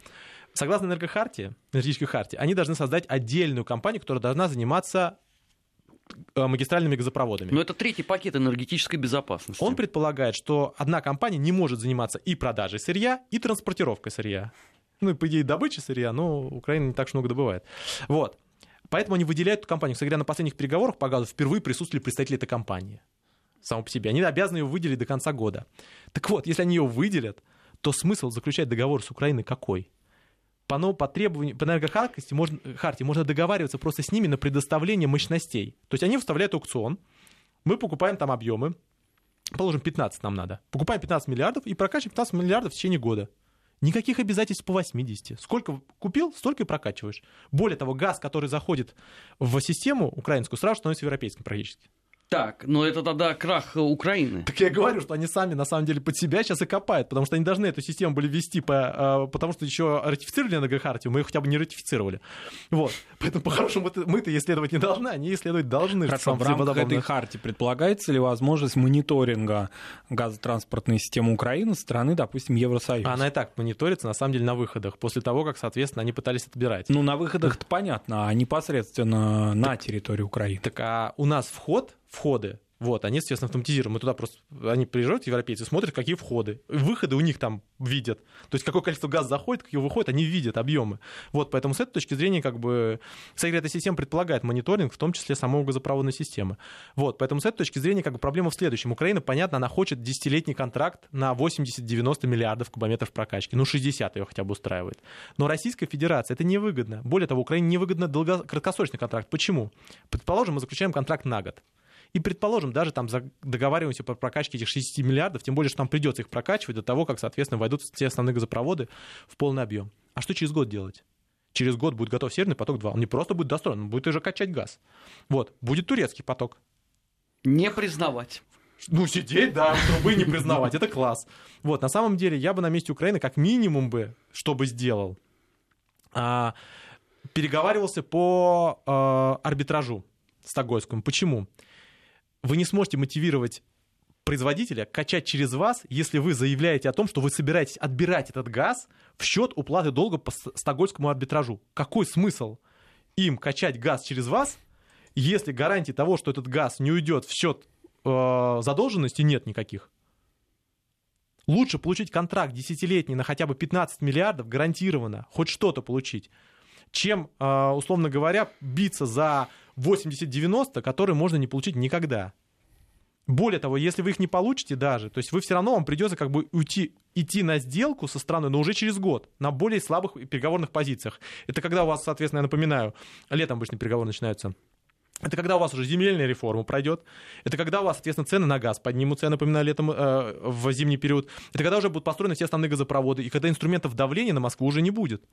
Согласно энергохартии, энергетической хартии, они должны создать отдельную компанию, которая должна заниматься э, магистральными газопроводами. Но это третий пакет энергетической безопасности. Он предполагает, что одна компания не может заниматься и продажей сырья, и транспортировкой сырья. Ну и, по идее, добычей сырья, но Украина не так уж много добывает. Вот. Поэтому они выделяют эту компанию. Кстати говоря, на последних переговорах по газу впервые присутствовали представители этой компании. Само по себе. Они обязаны ее выделить до конца года. Так вот, если они ее выделят, то смысл заключать договор с Украиной какой? по, ну, по требованию, по энергохаркости можно, харте можно договариваться просто с ними на предоставление мощностей. То есть они вставляют аукцион, мы покупаем там объемы, положим, 15 нам надо. Покупаем 15 миллиардов и прокачиваем 15 миллиардов в течение года. Никаких обязательств по 80. Сколько купил, столько и прокачиваешь. Более того, газ, который заходит в систему украинскую, сразу становится европейским практически. Так, но это тогда крах Украины. Так я говорю, что они сами на самом деле под себя сейчас и копают, потому что они должны эту систему были ввести, по, потому что еще ратифицировали на Хартию, мы ее хотя бы не ратифицировали. Вот. Поэтому, по-хорошему, мы-то исследовать не должны, они исследовать должны. Хорошо, в рамках этой харти предполагается ли возможность мониторинга газотранспортной системы Украины со стороны, допустим, Евросоюза? Она и так мониторится, на самом деле, на выходах, после того, как, соответственно, они пытались отбирать. Ну, на выходах это понятно, а непосредственно на территории Украины. Так а у нас вход входы. Вот, они, естественно, автоматизированы. Мы туда просто, они приезжают, европейцы, смотрят, какие входы. Выходы у них там видят. То есть, какое количество газа заходит, какие выходит, они видят объемы. Вот, поэтому с этой точки зрения, как бы, согретая система предполагает мониторинг, в том числе самой газопроводной системы. Вот, поэтому с этой точки зрения, как бы, проблема в следующем. Украина, понятно, она хочет десятилетний контракт на 80-90 миллиардов кубометров прокачки. Ну, 60 ее хотя бы устраивает. Но Российская Федерация это невыгодно. Более того, Украине невыгодно долго... краткосрочный контракт. Почему? Предположим, мы заключаем контракт на год. И, предположим, даже там договариваемся по прокачке этих 60 миллиардов, тем более, что нам придется их прокачивать до того, как, соответственно, войдут все основные газопроводы в полный объем. А что через год делать? Через год будет готов Северный поток-2. Он не просто будет достроен, он будет уже качать газ. Вот, будет турецкий поток. Не признавать. Ну, сидеть, да, трубы не признавать, это класс. Вот, на самом деле, я бы на месте Украины как минимум бы, что бы сделал, а, переговаривался по а, арбитражу стокгольмскому. Почему? Вы не сможете мотивировать производителя качать через вас, если вы заявляете о том, что вы собираетесь отбирать этот газ в счет уплаты долга по стокгольмскому арбитражу. Какой смысл им качать газ через вас, если гарантии того, что этот газ не уйдет в счет э, задолженности, нет никаких? Лучше получить контракт десятилетний на хотя бы 15 миллиардов гарантированно, хоть что-то получить, чем, э, условно говоря, биться за 80-90, которые можно не получить никогда. Более того, если вы их не получите даже, то есть вы все равно вам придется как бы уйти, идти на сделку со страной, но уже через год, на более слабых переговорных позициях. Это когда у вас, соответственно, я напоминаю, летом обычно переговоры начинаются. Это когда у вас уже земельная реформа пройдет. Это когда у вас, соответственно, цены на газ поднимутся, я напоминаю, летом э, в зимний период. Это когда уже будут построены все основные газопроводы, и когда инструментов давления на Москву уже не будет.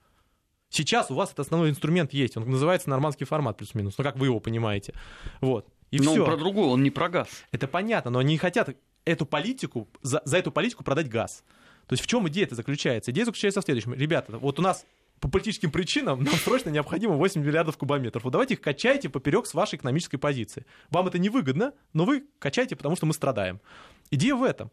Сейчас у вас этот основной инструмент есть, он называется нормандский формат плюс-минус, ну как вы его понимаете. Вот. И но все. он про другой, он не про газ. Это понятно, но они хотят эту политику, за, за эту политику продать газ. То есть в чем идея это заключается? Идея заключается в следующем. Ребята, вот у нас по политическим причинам нам срочно необходимо 8 миллиардов кубометров. Вот давайте их качайте поперек с вашей экономической позиции. Вам это невыгодно, но вы качайте, потому что мы страдаем. Идея в этом.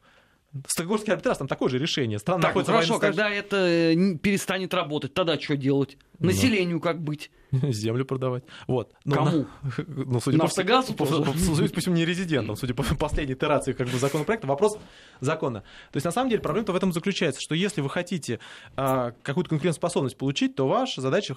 Стокгольмский арбитраж, там такое же решение. Страна так, ну хорошо, когда это э, перестанет работать, тогда что делать? Ну. Населению как быть? Землю продавать. Вот. Но Кому? На, ну, судя Нафтогазу? По, по, судя по всему, не резидентам, судя по последней итерации как бы, законопроекта. Вопрос закона. То есть, на самом деле, проблема-то в этом заключается, что если вы хотите а, какую-то конкурентоспособность получить, то ваша задача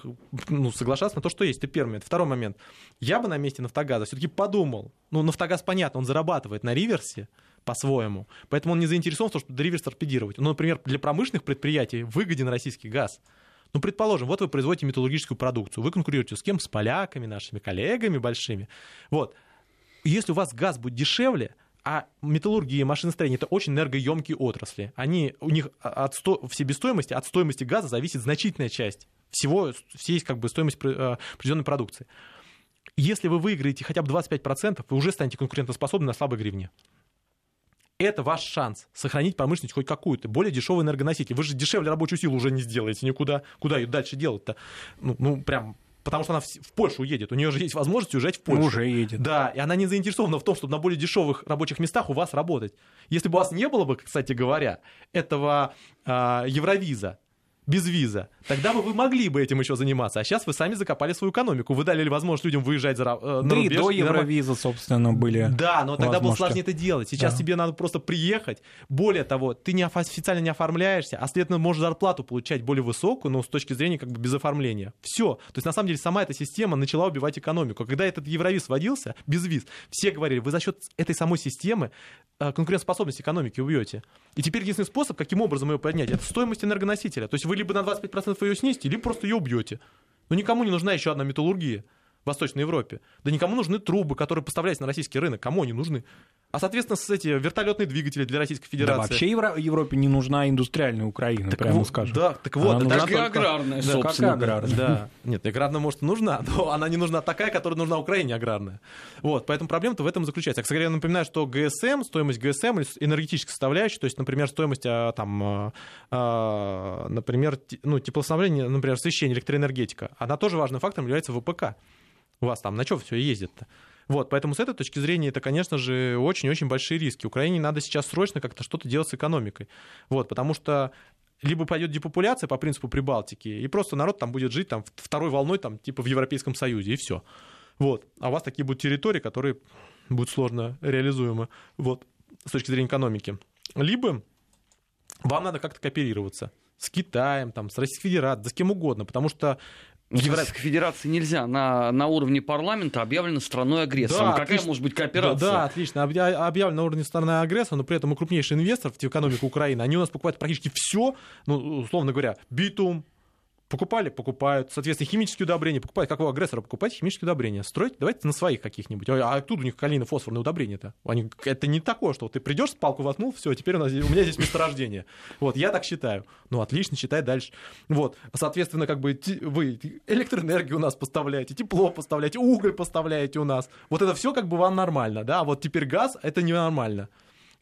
ну, соглашаться на то, что есть. Это первый момент. Второй момент. Я бы на месте Нафтогаза все-таки подумал. Ну, Нафтогаз, понятно, он зарабатывает на Риверсе, по-своему. Поэтому он не заинтересован в том, чтобы риверс торпедировать. Ну, например, для промышленных предприятий выгоден российский газ. Ну, предположим, вот вы производите металлургическую продукцию, вы конкурируете с кем? С поляками, нашими коллегами большими. Вот. Если у вас газ будет дешевле, а металлургия и машиностроение это очень энергоемкие отрасли. Они, у них от сто, в себестоимости, от стоимости газа зависит значительная часть всего, всей как бы стоимость э, произведенной продукции. Если вы выиграете хотя бы 25%, вы уже станете конкурентоспособны на слабой гривне это ваш шанс сохранить промышленность хоть какую-то, более дешевый энергоноситель. Вы же дешевле рабочую силу уже не сделаете никуда. Куда ее дальше делать-то? Ну, ну прям потому что она в Польшу уедет. У нее же есть возможность уезжать в Польшу. Уже едет. Да, и она не заинтересована в том, чтобы на более дешевых рабочих местах у вас работать. Если бы у вас не было бы, кстати говоря, этого э, Евровиза, без виза, тогда бы вы могли бы этим еще заниматься. А сейчас вы сами закопали свою экономику. Вы дали возможность людям выезжать за, э, на да рубеж. и до Евровиза, собственно, были Да, но тогда было сложнее это делать. Сейчас да. тебе надо просто приехать. Более того, ты не официально не оформляешься, а, следовательно, можешь зарплату получать более высокую, но с точки зрения как бы без оформления. Все. То есть, на самом деле, сама эта система начала убивать экономику. Когда этот Евровиз вводился, без виз, все говорили, вы за счет этой самой системы э, конкурентоспособность экономики убьете. И теперь единственный способ, каким образом ее поднять, это стоимость энергоносителя. То есть вы либо на 25% ее снизите, либо просто ее убьете. Но никому не нужна еще одна металлургия в Восточной Европе. Да никому нужны трубы, которые поставляются на российский рынок. Кому они нужны? А, соответственно, с эти вертолетные двигатели для Российской Да Федерации. вообще Евро- Европе не нужна индустриальная Украина, Так прямо вот, скажем. Да, так вот, Она Так только- аграрная, Да, собственно. как аграрная. Да. Нет, аграрная, может, нужна, но она не нужна такая, которая нужна Украине аграрная. Вот, поэтому проблема-то в этом заключается. Кстати, я напоминаю, что ГСМ, стоимость ГСМ, энергетическая составляющая, то есть, например, стоимость, а, там, а, а, например, ну, теплоснабжение, например, освещение, электроэнергетика, она тоже важным фактором является ВПК. У вас там на что все ездит-то? Вот, поэтому с этой точки зрения это, конечно же, очень-очень большие риски. Украине надо сейчас срочно как-то что-то делать с экономикой. Вот, потому что либо пойдет депопуляция по принципу Прибалтики, и просто народ там будет жить там второй волной, там, типа в Европейском Союзе, и все. Вот. А у вас такие будут территории, которые будут сложно реализуемы вот, с точки зрения экономики. Либо вам надо как-то кооперироваться с Китаем, там, с Российской Федерацией, да с кем угодно, потому что В Российской Федерации нельзя. На, на уровне парламента объявлена страной агрессором. Да, Какая отлично. может быть кооперация? Да, да, отлично. Объя- Объявлен на уровне страны агрессора, но при этом мы крупнейший инвестор в экономику Украины. Они у нас покупают практически все, ну, условно говоря, битум, Покупали, покупают. Соответственно, химические удобрения покупают. Как у агрессора покупать химические удобрения? Строить? Давайте на своих каких-нибудь. А откуда у них калийно-фосфорные удобрения-то? Они, это не такое, что ты придешь, палку воткнул, все, теперь у, нас, у меня здесь месторождение. Вот, я так считаю. Ну, отлично, считай дальше. Вот, соответственно, как бы вы электроэнергию у нас поставляете, тепло поставляете, уголь поставляете у нас. Вот это все как бы вам нормально, да? А вот теперь газ, это ненормально.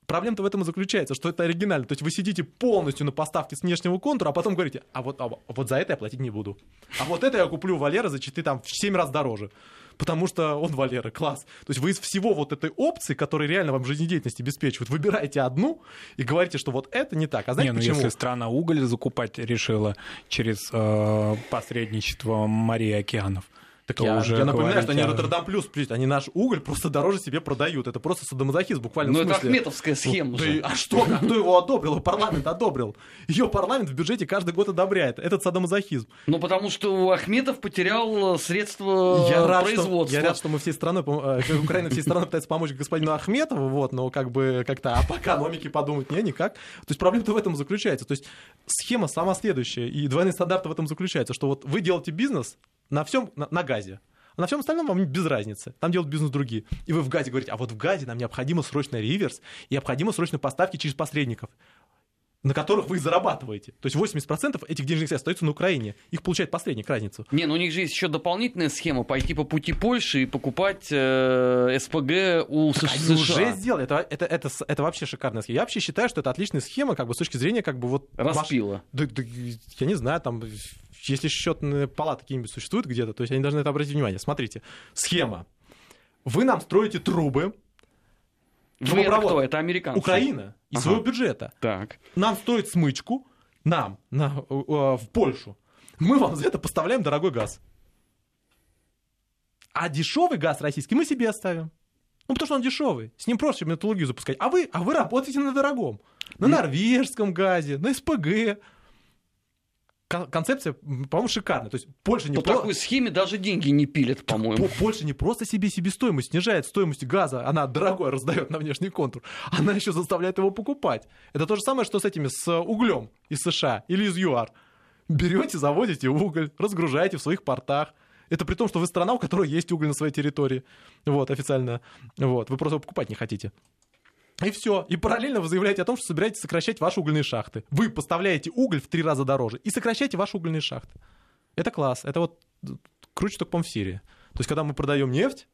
Проблема-то в этом и заключается, что это оригинально. То есть вы сидите полностью на поставке с внешнего контура, а потом говорите, а вот, а вот за это я платить не буду. А вот это я куплю Валера за 4, там, в 7 раз дороже. Потому что он Валера, класс. То есть вы из всего вот этой опции, которые реально вам жизнедеятельность обеспечивают, выбираете одну и говорите, что вот это не так. А знаете не, ну почему? если страна уголь закупать решила через э, посредничество морей и океанов, Так я, уже я напоминаю, говорить что они Роттердам плюс, плюс, они наш уголь просто дороже себе продают. Это просто садомазохизм буквально Ну, в это. Ахметовская схема Ну, да же. а что? Кто его одобрил? Парламент одобрил. Ее парламент в бюджете каждый год одобряет. Этот садомазохизм. Ну, потому что Ахметов потерял э, средства Я рад, что, производства. я рад, что мы всей страной, э, Украина всей страной пытается помочь господину Ахметову, вот, но как бы как-то а по экономике подумать, не, никак. То есть проблема-то в этом заключается. То есть схема сама следующая, и двойные стандарты в этом заключаются, что вот вы делаете бизнес на всем, на, на газе, а на всем остальном вам без разницы. Там делают бизнес другие. И вы в газе говорите, а вот в газе нам необходимо срочно реверс, и необходимо срочно поставки через посредников на которых вы зарабатываете. То есть 80% этих денежных средств остаются на Украине. Их получает посредник, разницу. Не, ну у них же есть еще дополнительная схема пойти по пути Польши и покупать э, СПГ у Так С- они США. уже сделали. Это, это, это, это вообще шикарная схема. Я вообще считаю, что это отличная схема, как бы с точки зрения, как бы вот. маш- Распила. Да- да, я не знаю, там, если счетные палаты какие-нибудь существуют где-то, то есть они должны это обратить внимание. Смотрите, схема. Вы нам строите трубы, Вы это кто? Это американцы. Украина, из Ага. своего бюджета. Так. Нам стоит смычку, нам, на, э, в Польшу. Мы вам за это поставляем дорогой газ. А дешевый газ российский мы себе оставим. Ну, потому что он дешевый. С ним проще металлургию запускать. А вы, а вы работаете на дорогом. На норвежском газе, на СПГ. Кон- Концепция, по-моему, шикарная. То есть Польша не По про- такой схеме даже деньги не пилят, по-моему. По- Польша не просто себе себестоимость снижает стоимость газа, она дорогой раздает на внешний контур, она еще заставляет его покупать. Это то же самое, что с этими, с углем из США или из ЮАР. Берете, заводите уголь, разгружаете в своих портах. Это при том, что вы страна, у которой есть уголь на своей территории. Вот, официально. Вот, вы просто его покупать не хотите. И все. И параллельно вы заявляете о том, что собираетесь сокращать ваши угольные шахты. Вы поставляете уголь в три раза дороже и сокращаете ваши угольные шахты. Это класс. Это вот круче только, по в Сирии. То есть, когда мы продаем нефть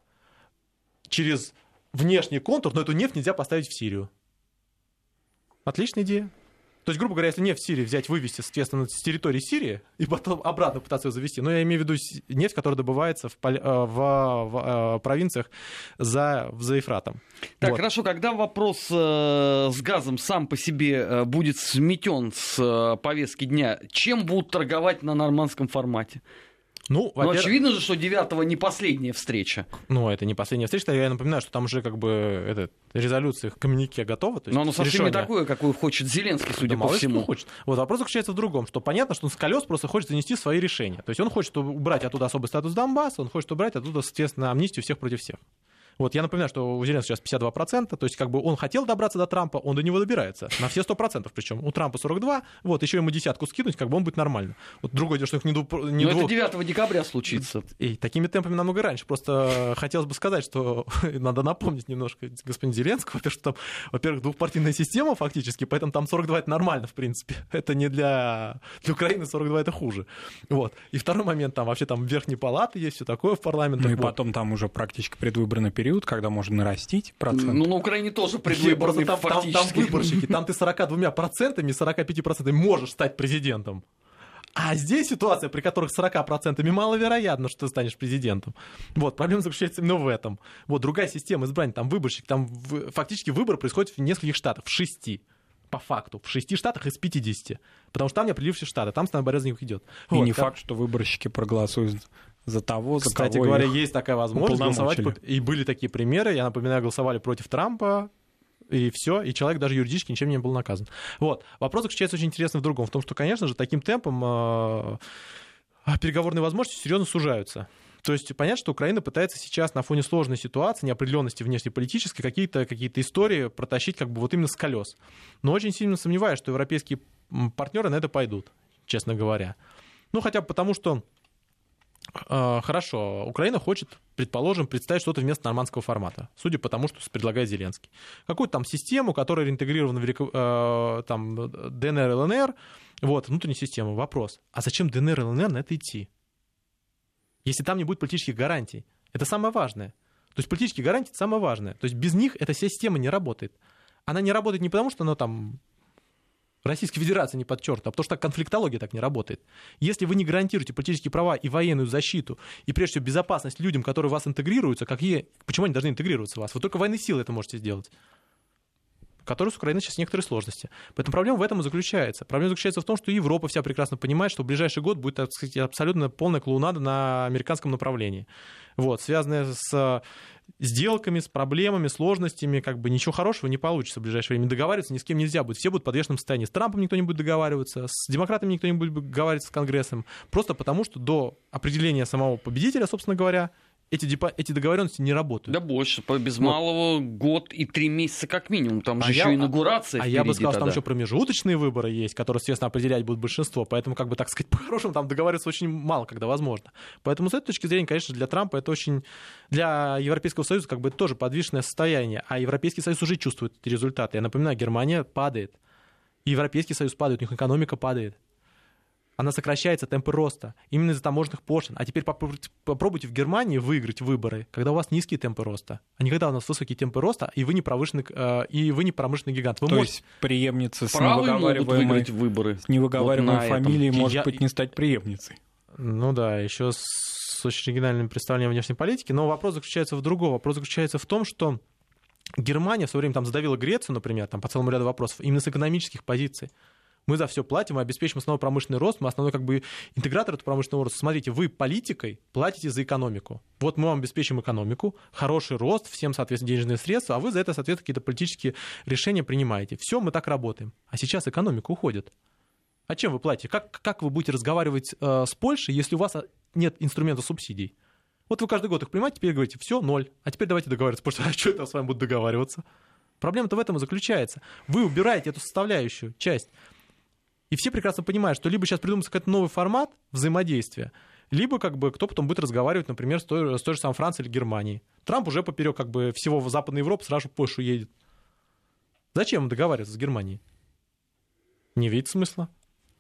через внешний контур, но эту нефть нельзя поставить в Сирию. Отличная идея. То есть, грубо говоря, если нефть в Сирии взять, вывести, соответственно, с территории Сирии и потом обратно пытаться ее завести, но я имею в виду нефть, которая добывается в, поля- э, в- в, э, провинциях за, за Ефратом. Так, Вот. хорошо, когда вопрос э, с газом сам по себе э, будет сметен с э, повестки дня, чем будут торговать на нормандском формате? Ну, Ну, очевидно же, что 9 не последняя встреча. Ну, это не последняя встреча, я напоминаю, что там уже как бы это, резолюция в коммюнике готова. То есть Но оно совсем решение. не такое, какое хочет Зеленский, судя Да по всему. хочет. Вот вопрос заключается в другом, что понятно, что он с колес просто хочет занести свои решения. То есть он хочет убрать оттуда особый статус Донбасса, он хочет убрать оттуда, соответственно, амнистию всех против всех. Вот я напоминаю, что у Зеленского сейчас 52%, то есть как бы он хотел добраться до Трампа, он до него добирается. На все 100% причем. У Трампа 42, вот еще ему десятку скинуть, как бы он будет нормально. Вот другое дело, что их не, дву, не Но двух... это 9 декабря случится. И такими темпами намного раньше. Просто хотелось бы сказать, что надо напомнить немножко господин Зеленского, во-первых, что там, во-первых, двухпартийная система фактически, поэтому там 42 это нормально, в принципе. Это не для, для Украины 42 это хуже. Вот. И второй момент, там вообще там верхние палаты есть, все такое в парламенте. Ну и Вот. потом там уже практически предвыборный период, когда можно нарастить процент. Ну, на Украине тоже Просто предвыборный там, там, там выборщики, там ты 42 процентами, 45 процентами можешь стать президентом. А здесь ситуация, при которых 40% маловероятно, что ты станешь президентом. Вот, проблема заключается именно в этом. Вот, другая система избрания, там выборщик, там в- фактически выбор происходит в нескольких штатах, в шести. По факту, в шести штатах из 50. Потому что там не определившие штаты, там основная борьба за них идет. И Вот, не как- факт, что выборщики проголосуют за того, за Кстати кого говоря, есть такая возможность голосовать. И были такие примеры, я напоминаю, голосовали против Трампа, и все, и человек даже юридически ничем не был наказан. Вот. Вопрос заключается очень интересно в другом, в том, что, конечно же, таким темпом э, переговорные возможности серьезно сужаются. То есть понятно, что Украина пытается сейчас на фоне сложной ситуации, неопределенности внешнеполитической, какие-то какие истории протащить как бы вот именно с колес. Но очень сильно сомневаюсь, что европейские партнеры на это пойдут, честно говоря. Ну, хотя бы потому, что хорошо, Украина хочет, предположим, представить что-то вместо нормандского формата, судя по тому, что предлагает Зеленский. Какую-то там систему, которая интегрирована в э, там, ДНР, ЛНР, вот, внутренняя система. Вопрос, а зачем ДНР и ЛНР на это идти? Если там не будет политических гарантий. Это самое важное. То есть политические гарантии — это самое важное. То есть без них эта система не работает. Она не работает не потому, что она там Российской Федерации не подчеркнута, а потому что конфликтология так не работает. Если вы не гарантируете политические права и военную защиту, и прежде всего безопасность людям, которые вас интегрируются, какие, почему они должны интегрироваться в вас? Вы только военной силой это можете сделать которые с Украиной сейчас некоторые сложности. Поэтому проблема в этом и заключается. Проблема заключается в том, что Европа вся прекрасно понимает, что в ближайший год будет так сказать, абсолютно полная клоунада на американском направлении. Вот, связанная с сделками, с проблемами, сложностями, как бы ничего хорошего не получится в ближайшее время. Договариваться ни с кем нельзя будет. Все будут в подвешенном состоянии. С Трампом никто не будет договариваться, с демократами никто не будет договариваться с Конгрессом. Просто потому, что до определения самого победителя, собственно говоря, эти, депо- эти договоренности не работают. Да больше, по без Вот. малого год и три месяца как минимум. Там же А еще я- инаугурация А я бы сказал, что там еще промежуточные выборы есть, которые, естественно, определять будут большинство. Поэтому, как бы так сказать, по-хорошему там договариваться очень мало, когда возможно. Поэтому с этой точки зрения, конечно, для Трампа это очень... Для Европейского Союза как бы это тоже подвижное состояние. А Европейский Союз уже чувствует эти результаты. Я напоминаю, Германия падает. Европейский Союз падает, у них экономика падает. Она сокращается, темпы роста, именно из-за таможенных пошлин. А теперь попробуйте, в Германии выиграть выборы, когда у вас низкие темпы роста, а не когда у нас высокие темпы роста, и вы не, промышленный, э, и вы не промышленный гигант. Вы То можете- есть преемница с невыговариваемой, выборы. с невыговариваемой Вот на этом. фамилией, Я- может быть, не стать преемницей. Ну да, еще с очень оригинальным представлением внешней политики. Но вопрос заключается в другом. Вопрос заключается в том, что Германия в свое время там задавила Грецию, например, там, по целому ряду вопросов, именно с экономических позиций. Мы за все платим, мы обеспечим основной промышленный рост, мы основной как бы интегратор этого промышленного роста. Смотрите, вы политикой платите за экономику. Вот мы вам обеспечим экономику, хороший рост, всем, соответственно, денежные средства, а вы за это, соответственно, какие-то политические решения принимаете. Все, мы так работаем. А сейчас экономика уходит. А чем вы платите? Как, как вы будете разговаривать э, с Польшей, если у вас а, нет инструмента субсидий? Вот вы каждый год их принимаете, теперь говорите, все, ноль. А теперь давайте договариваться. Потому что а что это с вами будут договариваться? Проблема-то в этом и заключается. Вы убираете эту составляющую часть. И все прекрасно понимают, что либо сейчас придумается какой-то новый формат взаимодействия, либо как бы кто потом будет разговаривать, например, с той, с той же самой Францией или Германией. Трамп уже поперек как бы всего в Западной Европы сразу в Польшу едет. Зачем договариваться с Германией? Не видит смысла.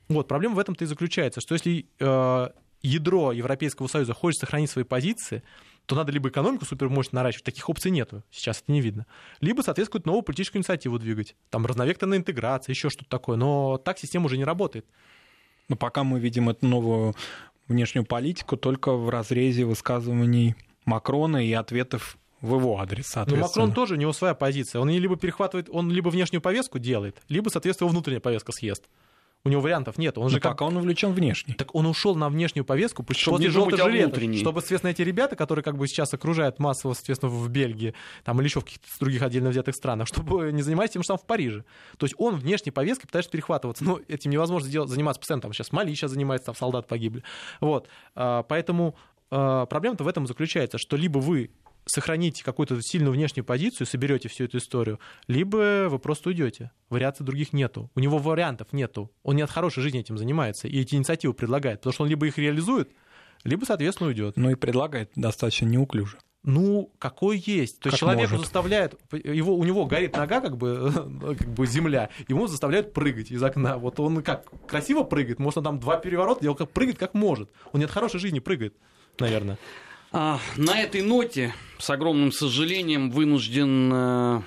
Вот, проблема в этом-то и заключается, что если э, ядро Европейского Союза хочет сохранить свои позиции, то надо либо экономику супермощно наращивать, таких опций нету, сейчас это не видно, либо, соответственно, новую политическую инициативу двигать, там разновекторная интеграция, еще что-то такое, но так система уже не работает. Но пока мы видим эту новую внешнюю политику только в разрезе высказываний Макрона и ответов в его адрес, Но соответственно. Макрон тоже, у него своя позиция, он либо перехватывает, он либо внешнюю повестку делает, либо, соответственно, его внутренняя повестка съест. У него вариантов нет, он Но же как... пока он увлечен внешней. Так он ушел на внешнюю повестку пусть Чтобы после не думать желтой о жилеты, внутренней. чтобы, соответственно, эти ребята, которые как бы сейчас окружают массово, соответственно, в Бельгии, там, или еще в каких-то других отдельно взятых странах, чтобы не занимались тем же самым в Париже. То есть он внешней повесткой пытается перехватываться. Но этим невозможно сделать, заниматься постоянно. Там сейчас Мали сейчас занимается, там солдат погибли. Вот. А, Поэтому а, проблема-то в этом заключается, что либо вы сохраните какую-то сильную внешнюю позицию, соберете всю эту историю, либо вы просто уйдете. Вариаций других нету. У него вариантов нету. Он не от хорошей жизни этим занимается и эти инициативы предлагает, потому что он либо их реализует, либо, соответственно, уйдет. Ну и предлагает достаточно неуклюже. Ну, какой есть. То есть Как человеку может. заставляют, его, у него горит нога, как бы, как бы земля, ему заставляют прыгать из окна. Вот он как красиво прыгает, может, он там два переворота делал, как прыгает как может. Он не от хорошей жизни прыгает, наверное. А, на этой ноте, с огромным сожалением, вынужден э,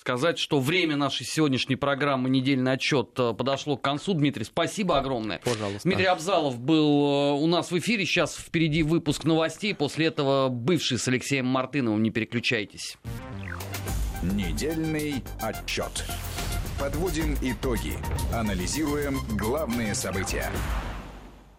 сказать, что время нашей сегодняшней программы «Недельный отчет» э, подошло к концу. Дмитрий, спасибо огромное. Пожалуйста. Дмитрий Абзалов был э, у нас в эфире. Сейчас впереди выпуск новостей. После этого бывший с Алексеем Мартыновым. Не переключайтесь. Недельный отчет. Подводим итоги. Анализируем главные события.